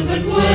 El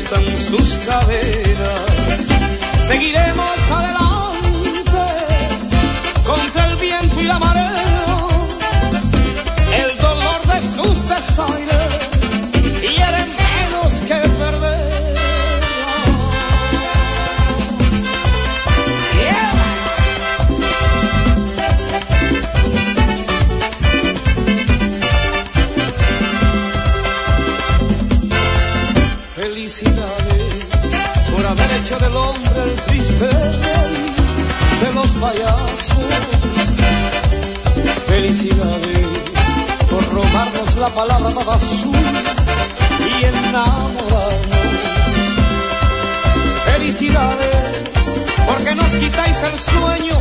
gustan sus caderas. payaso. Felicidades por robarnos la palabra dada azul y enamorarnos. Felicidades porque nos quitáis el sueño,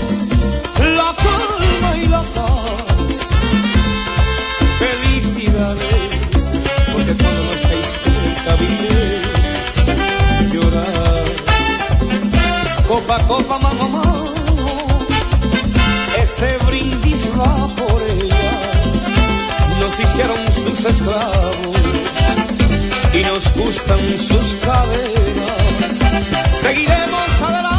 la calma y la paz. Felicidades porque cuando no estáis cerca vives llorar. Copa, copa, mamá, mamá se brindizaba por ella. Nos hicieron sus esclavos y nos gustan sus caderas. Seguiremos adelante.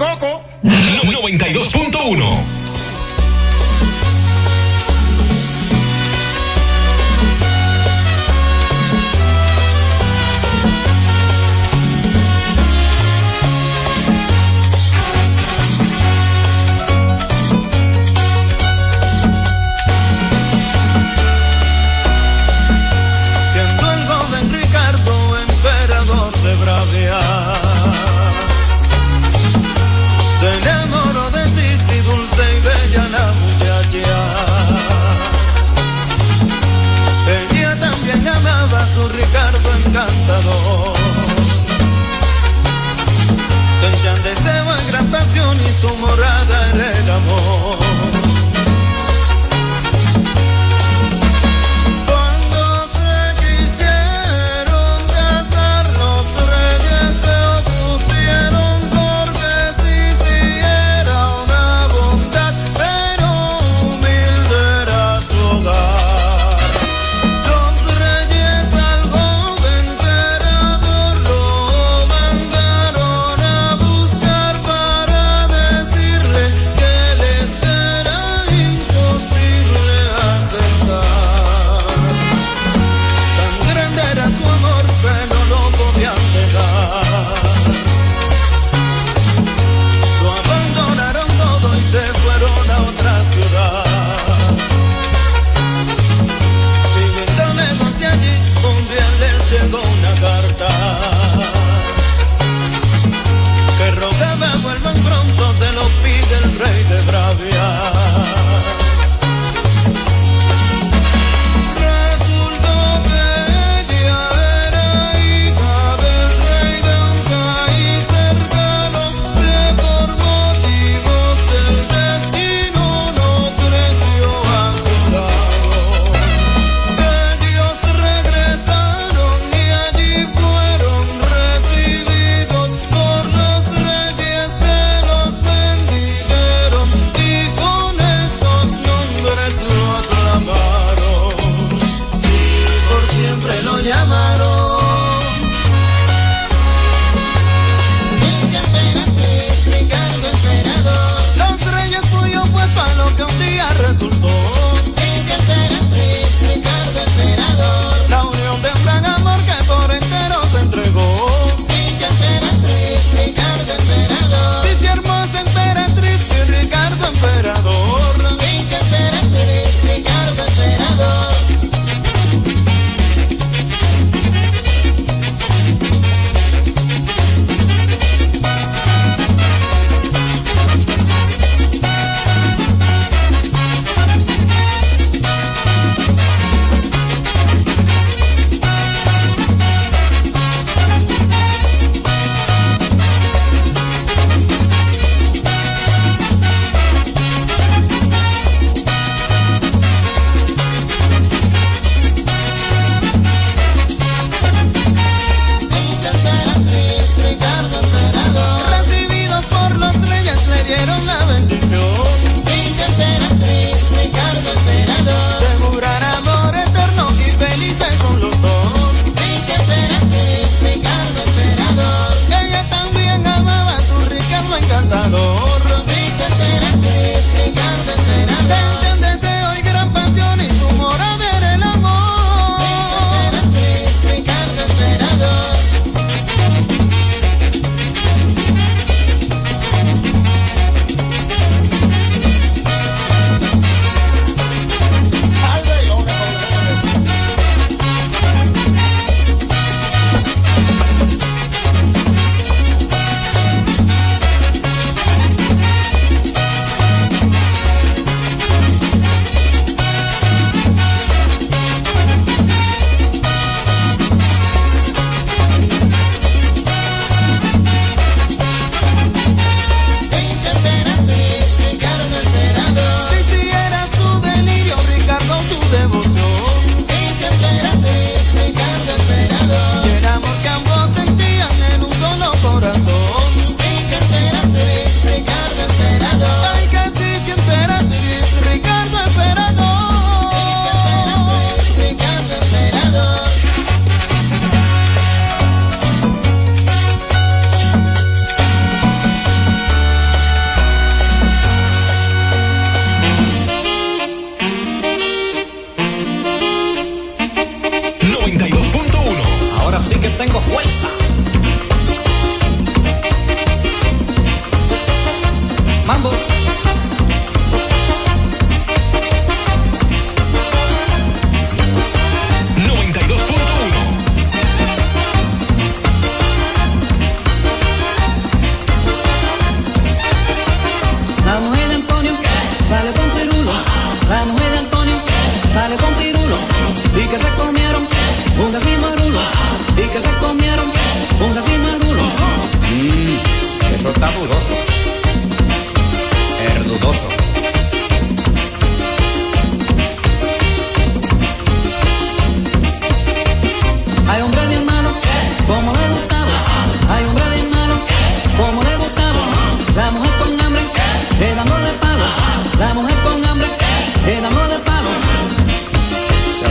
Coco. 92.1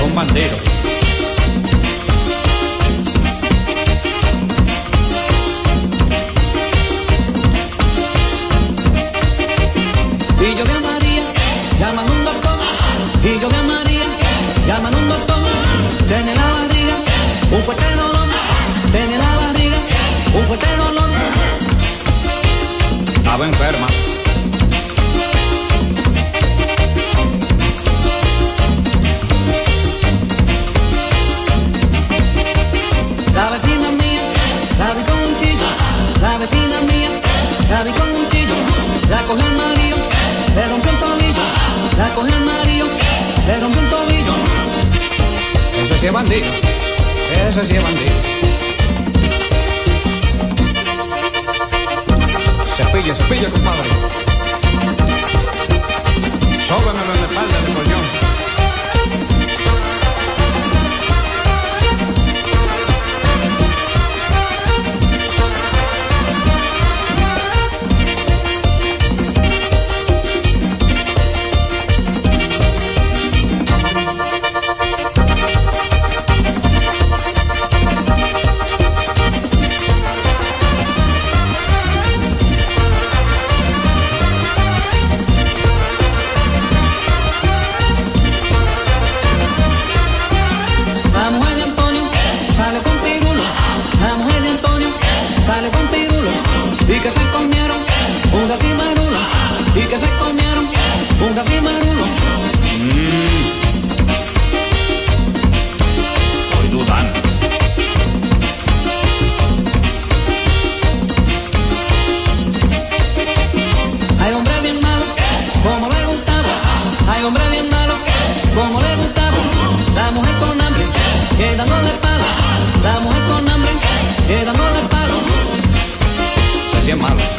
Es quedando la espalda. La mujer con hambre, quedando la espalda. Se hacía malo.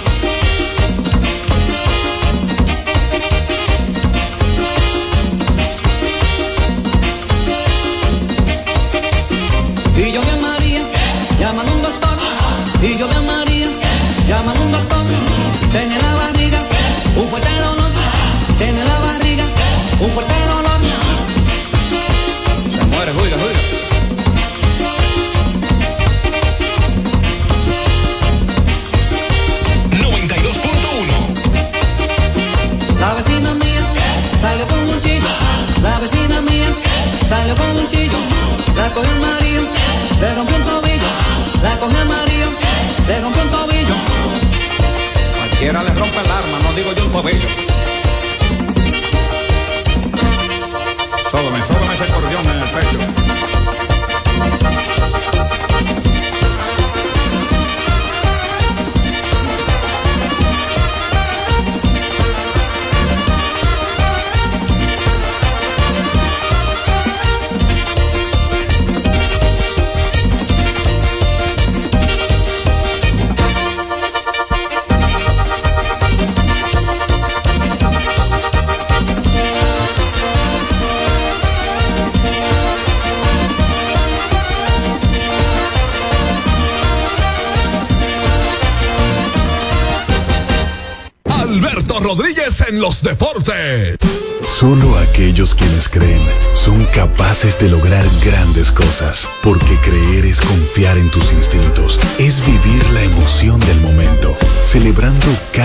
Capaces de lograr grandes cosas, porque creer es confiar en tus instintos, es vivir la emoción del momento, celebrando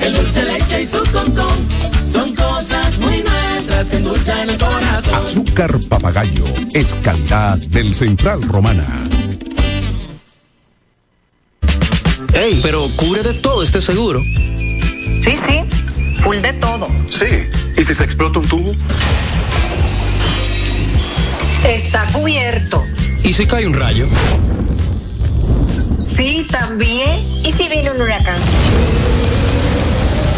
el dulce leche y su concón. Son cosas muy nuestras que endulzan el corazón. Azúcar papagayo es calidad del Central Romana. Ey, pero cubre de todo este seguro. Sí, sí, full de todo. Sí. ¿Y si se explota un tubo? Está cubierto. ¿Y si cae un rayo? Sí, también. ¿Y si viene un huracán?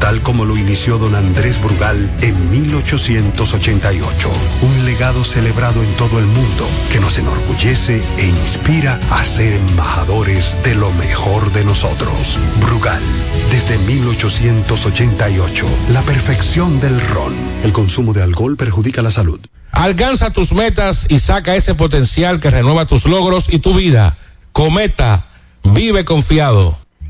tal como lo inició don Andrés Brugal en 1888. Un legado celebrado en todo el mundo que nos enorgullece e inspira a ser embajadores de lo mejor de nosotros. Brugal, desde 1888, la perfección del ron. El consumo de alcohol perjudica la salud. Alcanza tus metas y saca ese potencial que renueva tus logros y tu vida. Cometa, vive confiado.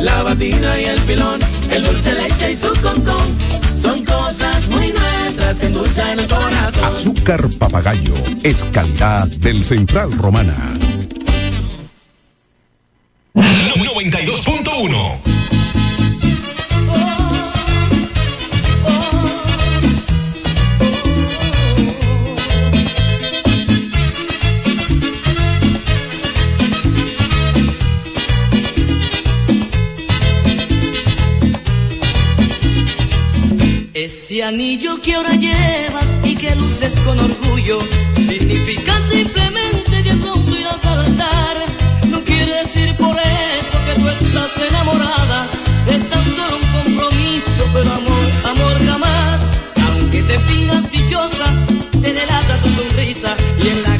la batida y el filón, el dulce leche y su concón. Son cosas muy nuestras que endulzan el corazón. Azúcar papagayo es calidad del Central Romana. 92.1 anillo que ahora llevas y que luces con orgullo significa simplemente que pronto irás a altar. No quiere decir por eso que tú estás enamorada. Es tan solo un compromiso, pero amor, amor jamás. Aunque te fingas dichosa, te delata tu sonrisa y en la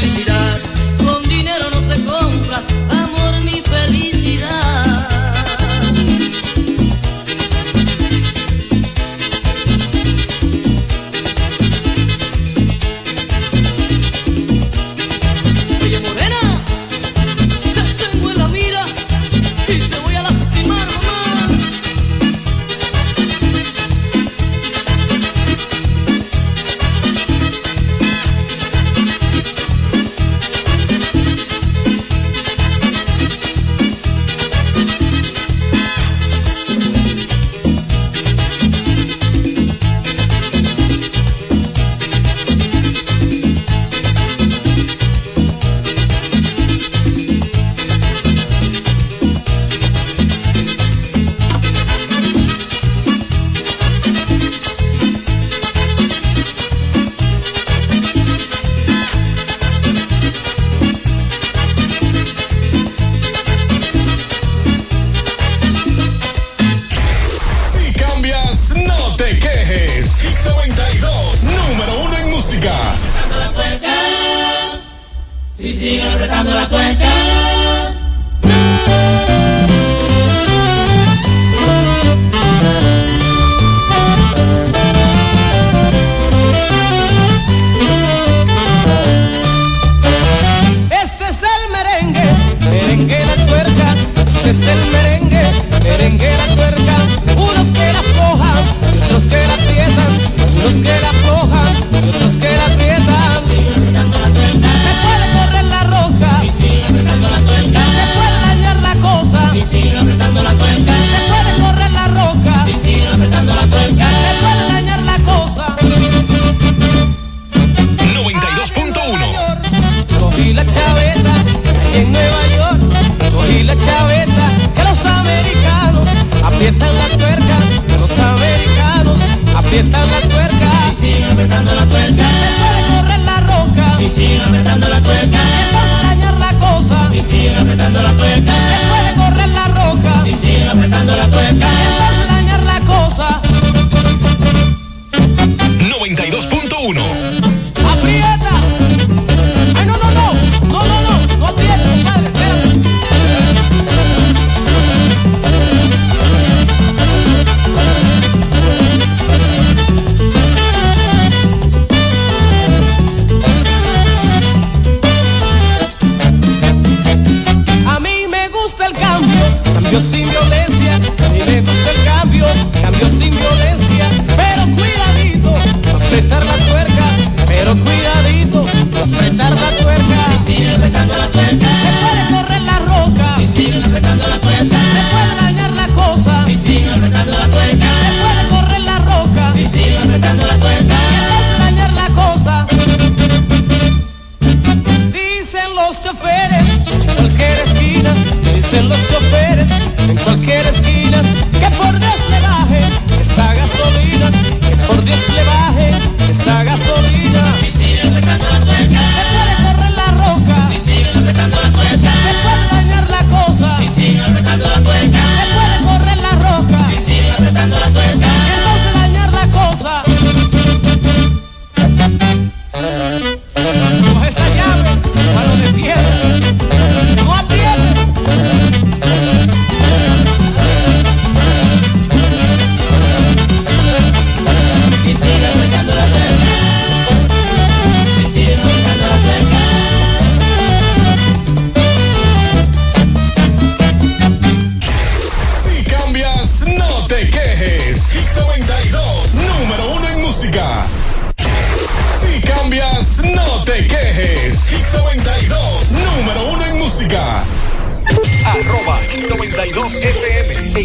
felicidad.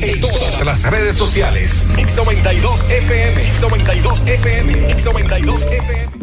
en todas las redes sociales. X92 FM, X92 FM, X92 FM.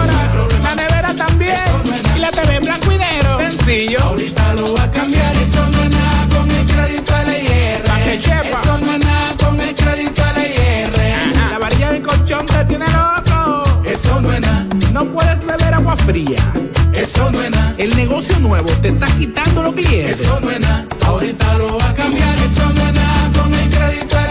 Sencillo. Ahorita lo va a cambiar, eso no es nada con el crédito. Pa' que sepa. Eso no es nada con el crédito LIR. La varilla de colchón te tiene loco. Eso no es nada. No puedes beber agua fría. Eso no es nada. El negocio nuevo te está quitando los clientes. Eso no es nada. Ahorita lo va a cambiar, eso no es nada con el crédito LIR.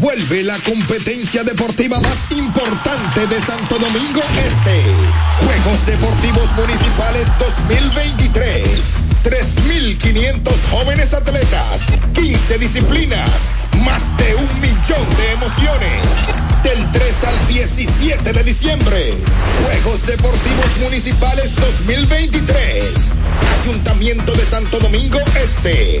Vuelve la competencia deportiva más importante de Santo Domingo Este. Juegos Deportivos Municipales 2023. 3.500 jóvenes atletas, 15 disciplinas, más de un millón de emociones. Del 3 al 17 de diciembre. Juegos Deportivos Municipales 2023. Ayuntamiento de Santo Domingo Este.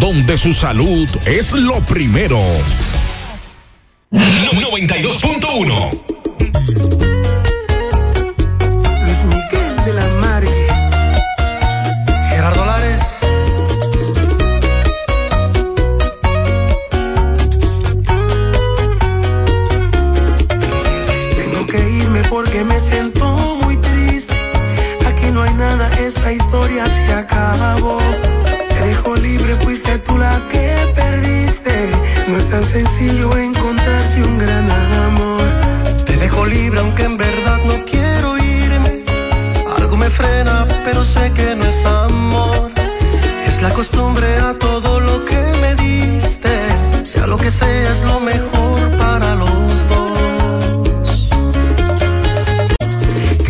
donde su salud es lo primero. 92.1 Luis Miguel de la Margue. Gerardo Lares. Tengo que irme porque me siento muy triste. Aquí no hay nada, esta historia se acabó dejo libre, fuiste tú la que perdiste. No es tan sencillo encontrarse un gran amor. Te dejo libre aunque en verdad no quiero irme. Algo me frena, pero sé que no es amor. Es la costumbre a todo lo que me diste. Sea lo que sea, es lo mejor.